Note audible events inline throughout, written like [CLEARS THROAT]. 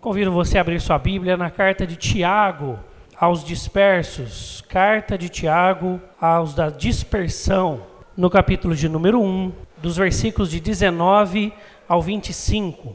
Convido você a abrir sua Bíblia na carta de Tiago aos dispersos, carta de Tiago aos da dispersão, no capítulo de número 1, dos versículos de 19 ao 25.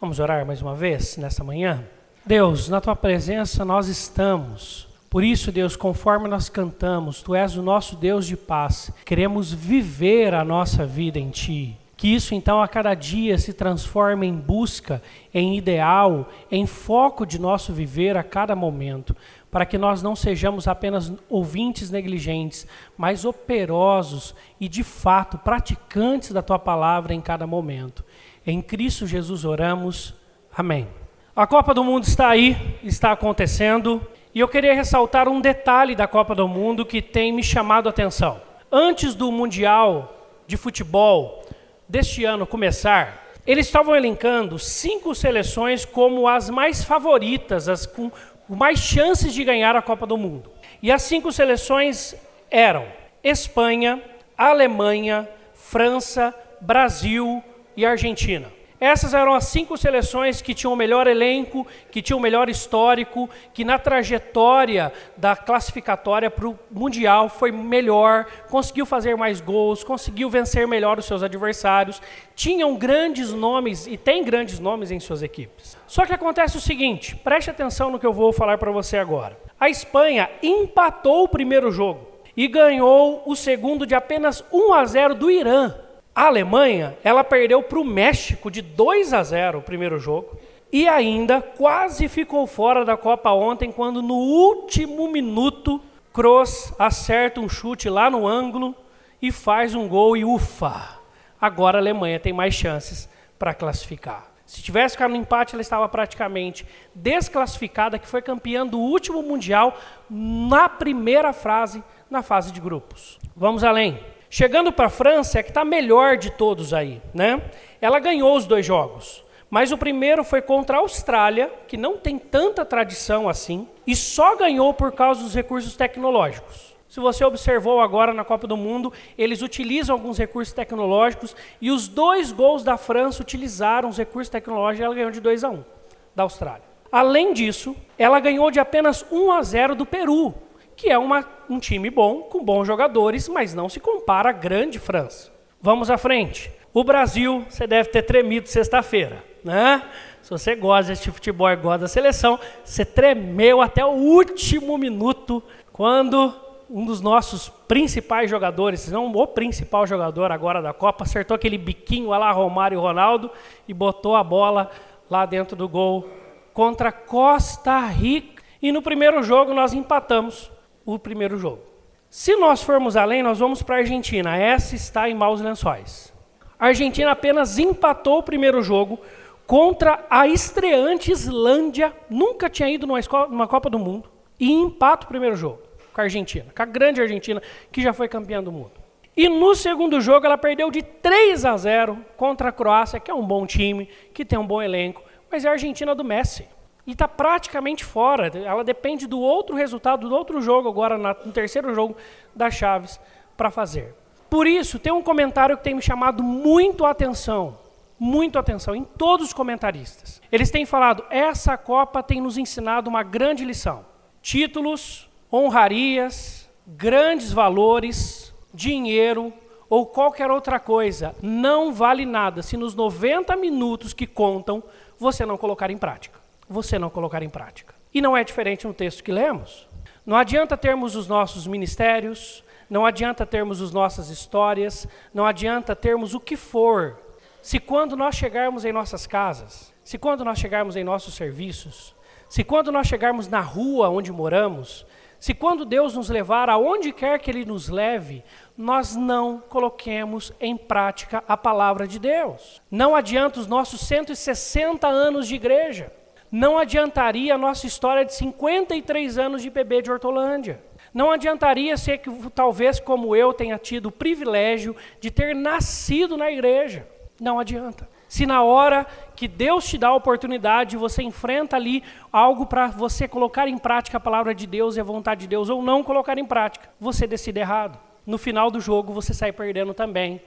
Vamos orar mais uma vez nesta manhã? Deus, na tua presença nós estamos. Por isso, Deus, conforme nós cantamos, tu és o nosso Deus de paz. Queremos viver a nossa vida em ti. Que isso então a cada dia se transforme em busca, em ideal, em foco de nosso viver a cada momento, para que nós não sejamos apenas ouvintes negligentes, mas operosos e de fato praticantes da tua palavra em cada momento. Em Cristo Jesus oramos. Amém. A Copa do Mundo está aí, está acontecendo, e eu queria ressaltar um detalhe da Copa do Mundo que tem me chamado a atenção. Antes do Mundial de Futebol, deste ano começar, eles estavam elencando cinco seleções como as mais favoritas, as com mais chances de ganhar a Copa do Mundo. E as cinco seleções eram Espanha, Alemanha, França, Brasil e Argentina. Essas eram as cinco seleções que tinham o melhor elenco, que tinham o melhor histórico, que na trajetória da classificatória para o Mundial foi melhor, conseguiu fazer mais gols, conseguiu vencer melhor os seus adversários, tinham grandes nomes e tem grandes nomes em suas equipes. Só que acontece o seguinte, preste atenção no que eu vou falar para você agora. A Espanha empatou o primeiro jogo e ganhou o segundo de apenas 1 a 0 do Irã. A Alemanha, ela perdeu para o México de 2 a 0 o primeiro jogo. E ainda quase ficou fora da Copa ontem, quando no último minuto, Kroos acerta um chute lá no ângulo e faz um gol e ufa! Agora a Alemanha tem mais chances para classificar. Se tivesse ficado no empate, ela estava praticamente desclassificada, que foi campeã do último Mundial na primeira fase, na fase de grupos. Vamos além. Chegando para a França, é que está melhor de todos aí, né? Ela ganhou os dois jogos, mas o primeiro foi contra a Austrália, que não tem tanta tradição assim, e só ganhou por causa dos recursos tecnológicos. Se você observou agora na Copa do Mundo, eles utilizam alguns recursos tecnológicos e os dois gols da França utilizaram os recursos tecnológicos e ela ganhou de 2 a 1 um, da Austrália. Além disso, ela ganhou de apenas 1 a 0 do Peru, que é uma, um time bom, com bons jogadores, mas não se compara à grande França. Vamos à frente. O Brasil, você deve ter tremido sexta-feira, né? Se você gosta desse futebol e gosta da seleção, você tremeu até o último minuto quando um dos nossos principais jogadores, se não o principal jogador agora da Copa, acertou aquele biquinho lá Romário e Ronaldo e botou a bola lá dentro do gol contra Costa Rica. E no primeiro jogo nós empatamos o primeiro jogo. Se nós formos além, nós vamos para a Argentina. Essa está em maus lençóis. A Argentina apenas empatou o primeiro jogo contra a estreante Islândia. Nunca tinha ido numa, escola, numa Copa do Mundo. E empata o primeiro jogo com a Argentina, com a grande Argentina, que já foi campeã do mundo. E no segundo jogo ela perdeu de 3 a 0 contra a Croácia, que é um bom time, que tem um bom elenco, mas é a Argentina do Messi e está praticamente fora. Ela depende do outro resultado, do outro jogo, agora no terceiro jogo das Chaves, para fazer. Por isso, tem um comentário que tem me chamado muito a atenção, muito atenção, em todos os comentaristas. Eles têm falado, essa Copa tem nos ensinado uma grande lição. Títulos, honrarias, grandes valores, dinheiro ou qualquer outra coisa não vale nada se nos 90 minutos que contam você não colocar em prática você não colocar em prática. E não é diferente no texto que lemos. Não adianta termos os nossos ministérios, não adianta termos as nossas histórias, não adianta termos o que for, se quando nós chegarmos em nossas casas, se quando nós chegarmos em nossos serviços, se quando nós chegarmos na rua onde moramos, se quando Deus nos levar aonde quer que Ele nos leve, nós não coloquemos em prática a palavra de Deus. Não adianta os nossos 160 anos de igreja não adiantaria a nossa história de 53 anos de PB de Hortolândia. Não adiantaria ser que talvez como eu tenha tido o privilégio de ter nascido na igreja. Não adianta. Se na hora que Deus te dá a oportunidade, você enfrenta ali algo para você colocar em prática a palavra de Deus e a vontade de Deus, ou não colocar em prática, você decide errado. No final do jogo, você sai perdendo também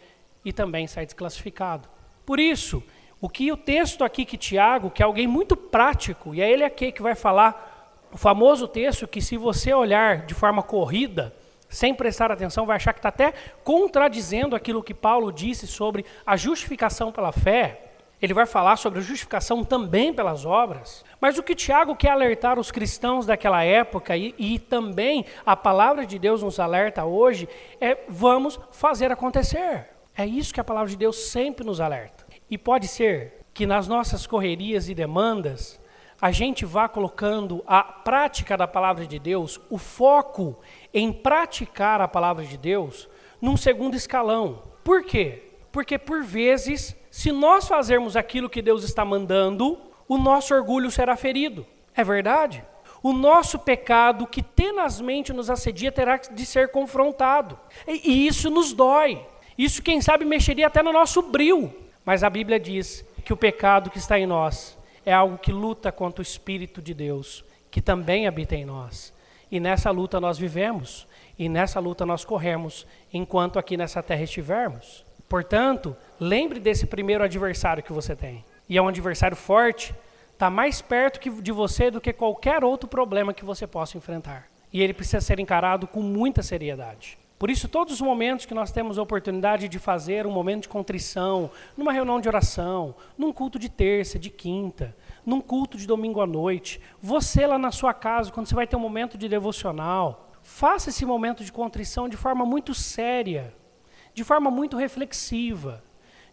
e também sai desclassificado. Por isso, O que o texto aqui que Tiago, que é alguém muito prático, e é ele aqui que vai falar o famoso texto que se você olhar de forma corrida, sem prestar atenção, vai achar que está até contradizendo aquilo que Paulo disse sobre a justificação pela fé. Ele vai falar sobre a justificação também pelas obras. Mas o que Tiago quer alertar os cristãos daquela época e, e também a palavra de Deus nos alerta hoje é: vamos fazer acontecer. É isso que a palavra de Deus sempre nos alerta. E pode ser que nas nossas correrias e demandas, a gente vá colocando a prática da palavra de Deus, o foco em praticar a palavra de Deus, num segundo escalão. Por quê? Porque por vezes, se nós fazermos aquilo que Deus está mandando, o nosso orgulho será ferido. É verdade? O nosso pecado que tenazmente nos assedia terá de ser confrontado. E, isso nos dói. Isso, quem sabe, mexeria até no nosso bril. Mas a Bíblia diz que o pecado que está em nós é algo que luta contra o Espírito de Deus, que também habita em nós. E nessa luta nós vivemos, e nessa luta nós corremos, enquanto aqui nessa terra estivermos. Portanto, lembre desse primeiro adversário que você tem. E é um adversário forte, está mais perto de você do que qualquer outro problema que você possa enfrentar. E ele precisa ser encarado com muita seriedade. Por isso, todos os momentos que nós temos a oportunidade de fazer um momento de contrição, numa reunião de oração, num culto de terça, de quinta, num culto de domingo à noite, você lá na sua casa, quando você vai ter um momento de devocional, faça esse momento de contrição de forma muito séria, de forma muito reflexiva,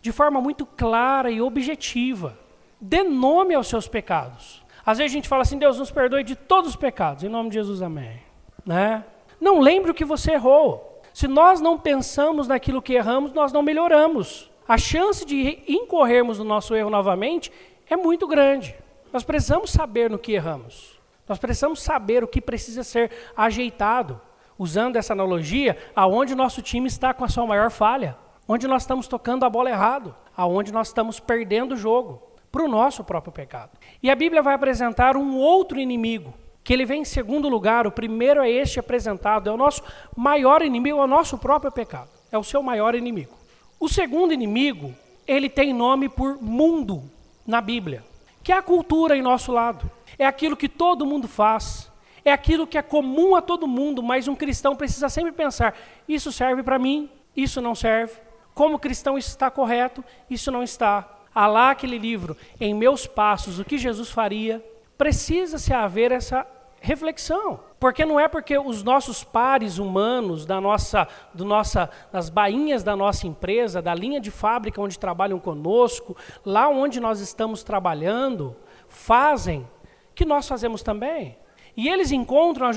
de forma muito clara e objetiva. Dê nome aos seus pecados. Às vezes a gente fala assim: Deus nos perdoe de todos os pecados, em nome de Jesus, amém. Né? Não lembre o que você errou. Se nós não pensamos naquilo que erramos, nós não melhoramos. A chance de incorrermos no nosso erro novamente é muito grande. Nós precisamos saber no que erramos. Nós precisamos saber o que precisa ser ajeitado. Usando essa analogia, aonde nosso time está com a sua maior falha, onde nós estamos tocando a bola errado, aonde nós estamos perdendo o jogo para o nosso próprio pecado. E a Bíblia vai apresentar um outro inimigo que ele vem em segundo lugar, o primeiro é este apresentado, é o nosso maior inimigo, é o nosso próprio pecado, é o seu maior inimigo. O segundo inimigo, ele tem nome por mundo na Bíblia, que é a cultura em nosso lado, é aquilo que todo mundo faz, é aquilo que é comum a todo mundo, mas um cristão precisa sempre pensar: isso serve para mim, isso não serve. Como cristão, isso está correto, isso não está. Há lá aquele livro, Em Meus Passos, o que Jesus faria. Precisa-se haver essa reflexão. Porque não é porque os nossos pares humanos da nossa, do nossa, das bainhas da nossa empresa, da linha de fábrica onde trabalham conosco, lá onde nós estamos trabalhando, fazem, que nós fazemos também. E eles encontram as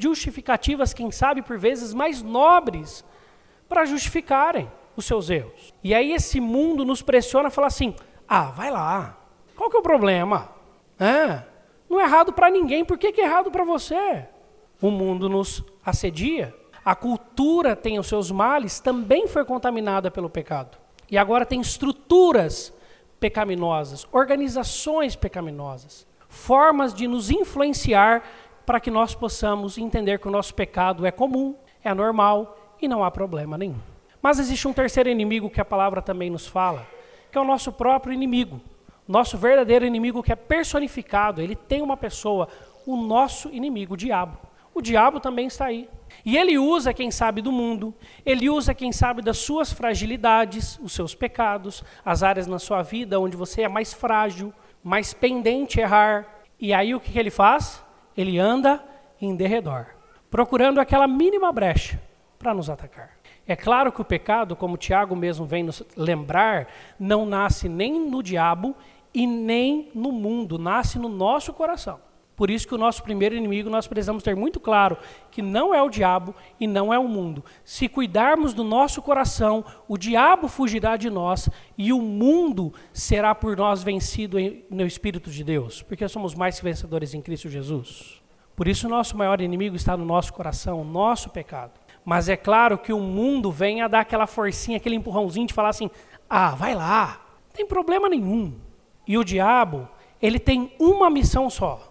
justificativas, quem sabe por vezes mais nobres, para justificarem os seus erros. E aí esse mundo nos pressiona a falar assim: ah, vai lá, qual que é o problema? É, não é errado para ninguém, por que, que é errado para você? O mundo nos assedia, a cultura tem os seus males, também foi contaminada pelo pecado. E agora tem estruturas pecaminosas, organizações pecaminosas, formas de nos influenciar para que nós possamos entender que o nosso pecado é comum, é normal e não há problema nenhum. Mas existe um terceiro inimigo que a palavra também nos fala, que é o nosso próprio inimigo, nosso verdadeiro inimigo que é personificado, ele tem uma pessoa, o nosso inimigo, o diabo. O diabo também está aí. E ele usa quem sabe do mundo, ele usa quem sabe das suas fragilidades, os seus pecados, as áreas na sua vida onde você é mais frágil, mais pendente a errar. E aí o que, que ele faz? Ele anda em derredor, procurando aquela mínima brecha para nos atacar. É claro que o pecado, como Tiago mesmo vem nos lembrar, não nasce nem no diabo e nem no mundo, nasce no nosso coração. Por isso que o nosso primeiro inimigo nós precisamos ter muito claro que não é o diabo e não é o mundo. Se cuidarmos do nosso coração, o diabo fugirá de nós e o mundo será por nós vencido no Espírito de Deus, porque somos mais vencedores em Cristo Jesus. Por isso o nosso maior inimigo está no nosso coração, o nosso pecado. Mas é claro que o mundo vem a dar aquela forcinha, aquele empurrãozinho de falar assim: ah, vai lá, não tem problema nenhum. E o diabo, ele tem uma missão só.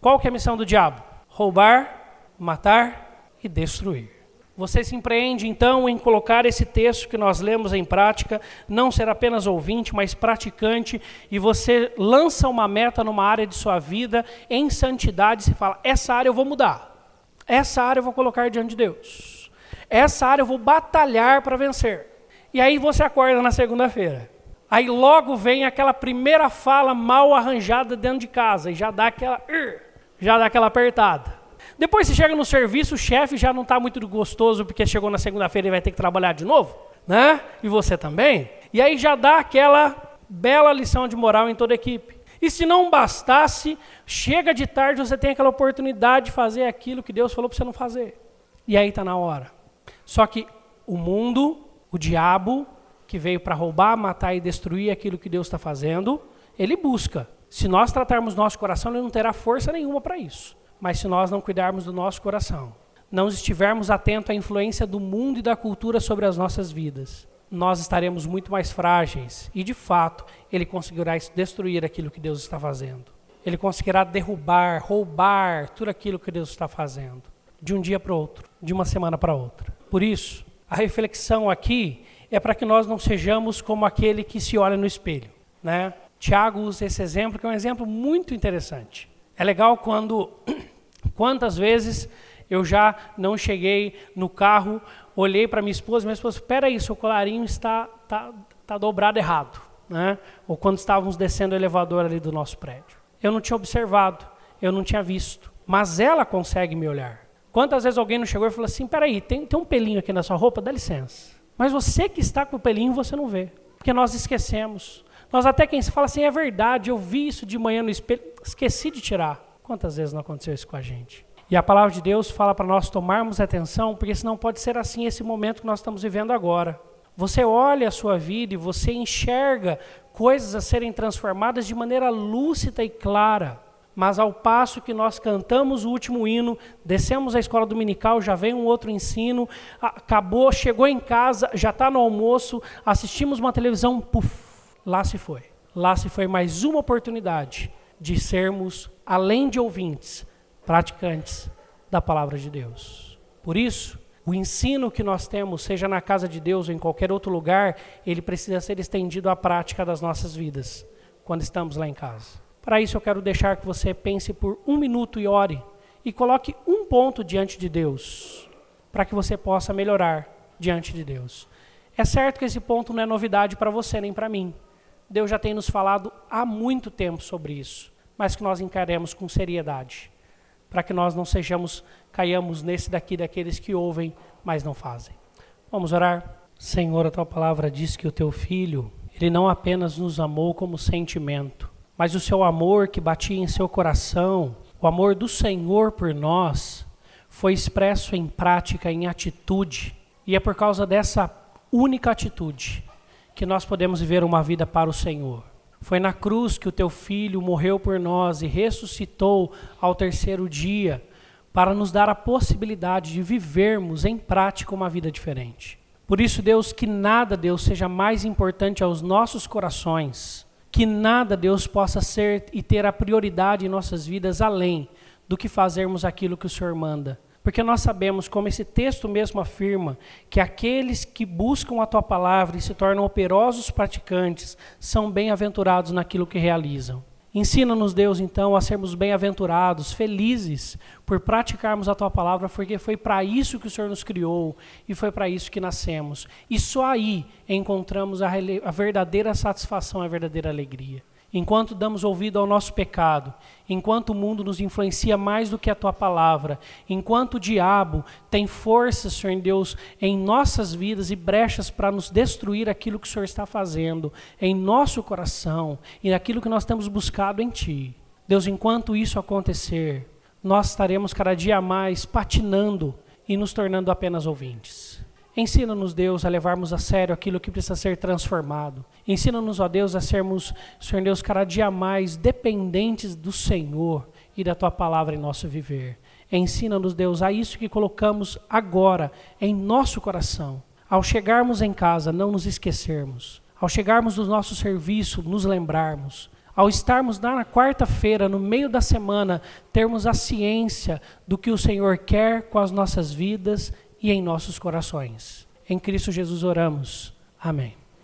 Qual que é a missão do diabo? Roubar, matar e destruir. Você se empreende então em colocar esse texto que nós lemos em prática, não ser apenas ouvinte, mas praticante, e você lança uma meta numa área de sua vida em santidade, e fala: essa área eu vou mudar. Essa área eu vou colocar diante de Deus. Essa área eu vou batalhar para vencer. E aí você acorda na segunda-feira. Aí logo vem aquela primeira fala mal arranjada dentro de casa e já dá aquela já dá aquela apertada. Depois você chega no serviço, o chefe já não está muito gostoso porque chegou na segunda-feira e vai ter que trabalhar de novo, né? E você também. E aí já dá aquela bela lição de moral em toda a equipe. E se não bastasse, chega de tarde, você tem aquela oportunidade de fazer aquilo que Deus falou para você não fazer. E aí está na hora. Só que o mundo, o diabo, que veio para roubar, matar e destruir aquilo que Deus está fazendo, ele busca. Se nós tratarmos nosso coração, ele não terá força nenhuma para isso. Mas se nós não cuidarmos do nosso coração, não estivermos atentos à influência do mundo e da cultura sobre as nossas vidas, nós estaremos muito mais frágeis e, de fato, ele conseguirá destruir aquilo que Deus está fazendo. Ele conseguirá derrubar, roubar tudo aquilo que Deus está fazendo, de um dia para outro, de uma semana para outra. Por isso, a reflexão aqui é para que nós não sejamos como aquele que se olha no espelho. Né? Tiago usa esse exemplo, que é um exemplo muito interessante. É legal quando [CLEARS THROAT] Quantas vezes eu já não cheguei no carro, olhei para minha esposa, minha esposa, espera aí, seu colarinho está, está, está dobrado errado. Né? Ou quando estávamos descendo o elevador ali do nosso prédio. Eu não tinha observado, eu não tinha visto. Mas ela consegue me olhar. Quantas vezes alguém não chegou e falou assim, peraí, tem, tem um pelinho aqui na sua roupa, dá licença. Mas você que está com o pelinho, você não vê. Porque nós esquecemos. Nós até quem se fala assim, é verdade, eu vi isso de manhã no espelho, esqueci de tirar. Quantas vezes não aconteceu isso com a gente? E a palavra de Deus fala para nós tomarmos atenção, porque senão pode ser assim esse momento que nós estamos vivendo agora. Você olha a sua vida e você enxerga coisas a serem transformadas de maneira lúcida e clara. Mas ao passo que nós cantamos o último hino, descemos a escola dominical, já vem um outro ensino, acabou, chegou em casa, já está no almoço, assistimos uma televisão, puf, lá se foi. Lá se foi mais uma oportunidade de sermos, além de ouvintes, praticantes da palavra de Deus. Por isso, o ensino que nós temos, seja na casa de Deus ou em qualquer outro lugar, ele precisa ser estendido à prática das nossas vidas, quando estamos lá em casa. Para isso, eu quero deixar que você pense por um minuto e ore, e coloque um ponto diante de Deus, para que você possa melhorar diante de Deus. É certo que esse ponto não é novidade para você nem para mim. Deus já tem nos falado há muito tempo sobre isso, mas que nós encaremos com seriedade, para que nós não sejamos, caiamos nesse daqui daqueles que ouvem, mas não fazem. Vamos orar? Senhor, a tua palavra diz que o teu filho, ele não apenas nos amou como sentimento, mas o seu amor que batia em seu coração, o amor do Senhor por nós, foi expresso em prática, em atitude, e é por causa dessa única atitude que nós podemos viver uma vida para o Senhor. Foi na cruz que o teu filho morreu por nós e ressuscitou ao terceiro dia para nos dar a possibilidade de vivermos em prática uma vida diferente. Por isso, Deus, que nada, Deus, seja mais importante aos nossos corações, que nada, Deus, possa ser e ter a prioridade em nossas vidas além do que fazermos aquilo que o Senhor manda. Porque nós sabemos, como esse texto mesmo afirma, que aqueles que buscam a tua palavra e se tornam operosos praticantes são bem-aventurados naquilo que realizam. Ensina-nos, Deus, então, a sermos bem-aventurados, felizes por praticarmos a tua palavra, porque foi para isso que o Senhor nos criou e foi para isso que nascemos. E só aí encontramos a, a verdadeira satisfação, a verdadeira alegria enquanto damos ouvido ao nosso pecado, enquanto o mundo nos influencia mais do que a tua palavra, enquanto o diabo tem força, Senhor Deus, em nossas vidas e brechas para nos destruir aquilo que o Senhor está fazendo em nosso coração e naquilo que nós temos buscado em Ti. Deus, enquanto isso acontecer, nós estaremos cada dia mais patinando e nos tornando apenas ouvintes. Ensina-nos, Deus, a levarmos a sério aquilo que precisa ser transformado. Ensina-nos, ó Deus, a sermos, Senhor Deus, cada dia mais dependentes do Senhor e da Tua palavra em nosso viver. Ensina-nos, Deus, a isso que colocamos agora em nosso coração. Ao chegarmos em casa, não nos esquecermos. Ao chegarmos do nosso serviço, nos lembrarmos. Ao estarmos lá na quarta-feira, no meio da semana, termos a ciência do que o Senhor quer com as nossas vidas e em nossos corações. Em Cristo Jesus oramos. Amém.